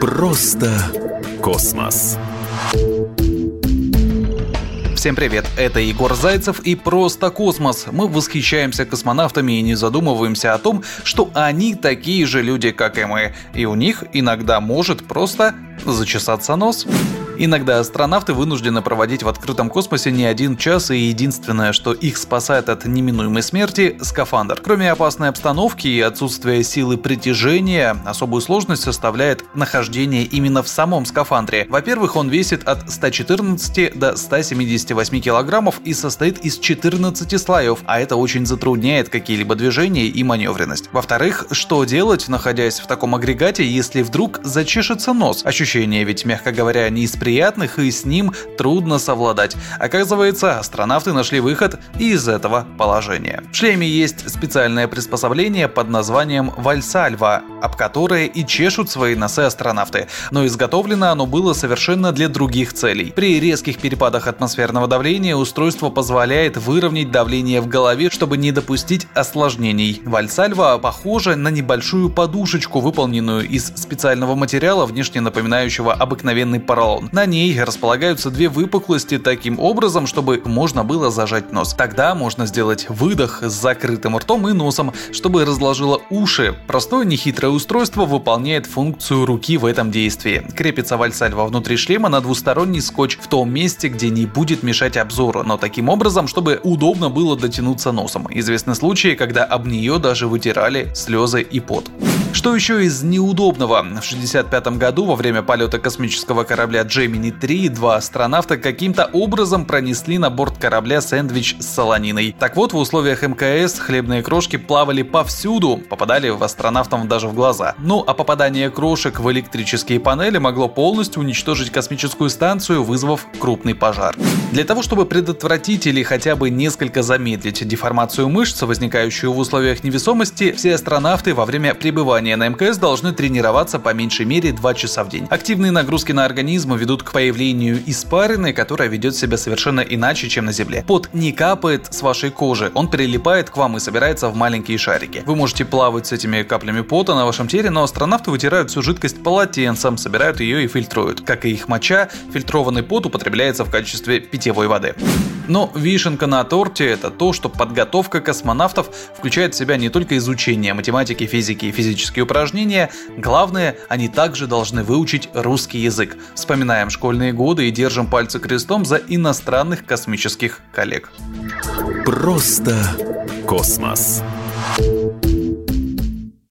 Просто космос. Всем привет, это Егор Зайцев и «Просто космос». Мы восхищаемся космонавтами и не задумываемся о том, что они такие же люди, как и мы, и у них иногда может просто зачесаться нос. Иногда астронавты вынуждены проводить в открытом космосе не один час, и единственное, что их спасает от неминуемой смерти – скафандр. Кроме опасной обстановки и отсутствия силы притяжения, особую сложность составляет нахождение именно в самом скафандре. Во-первых, он весит от 114 до 178 килограммов и состоит из 14 слоев, а это очень затрудняет какие-либо движения и маневренность. Во-вторых, что делать, находясь в таком агрегате, если вдруг зачешется нос? Ощущение ведь, мягко говоря, не из приятных, и с ним трудно совладать. Оказывается, астронавты нашли выход из этого положения. В шлеме есть специальное приспособление под названием Вальсальва, об которое и чешут свои носы астронавты. Но изготовлено оно было совершенно для других целей. При резких перепадах атмосферного давления устройство позволяет выровнять давление в голове, чтобы не допустить осложнений. Вальсальва похожа на небольшую подушечку, выполненную из специального материала, внешне напоминающего обыкновенный поролон. На ней располагаются две выпуклости таким образом, чтобы можно было зажать нос. Тогда можно сделать выдох с закрытым ртом и носом, чтобы разложило уши. Простое нехитрое устройство выполняет функцию руки в этом действии. Крепится вальсальва внутри шлема на двусторонний скотч в том месте, где не будет мешать обзору, но таким образом, чтобы удобно было дотянуться носом. Известны случаи, когда об нее даже вытирали слезы и пот. Что еще из неудобного? В 1965 году во время полета космического корабля Gemini 3 два астронавта каким-то образом пронесли на борт корабля сэндвич с солониной. Так вот, в условиях МКС хлебные крошки плавали повсюду, попадали в астронавтам даже в глаза. Ну а попадание крошек в электрические панели могло полностью уничтожить космическую станцию, вызвав крупный пожар. Для того, чтобы предотвратить или хотя бы несколько замедлить деформацию мышц, возникающую в условиях невесомости, все астронавты во время пребывания пребывания на МКС должны тренироваться по меньшей мере 2 часа в день. Активные нагрузки на организм ведут к появлению испарины, которая ведет себя совершенно иначе, чем на Земле. Пот не капает с вашей кожи, он прилипает к вам и собирается в маленькие шарики. Вы можете плавать с этими каплями пота на вашем теле, но астронавты вытирают всю жидкость полотенцем, собирают ее и фильтруют. Как и их моча, фильтрованный пот употребляется в качестве питьевой воды. Но вишенка на торте это то, что подготовка космонавтов включает в себя не только изучение математики, физики и физические упражнения, главное, они также должны выучить русский язык. Вспоминаем школьные годы и держим пальцы крестом за иностранных космических коллег. Просто космос.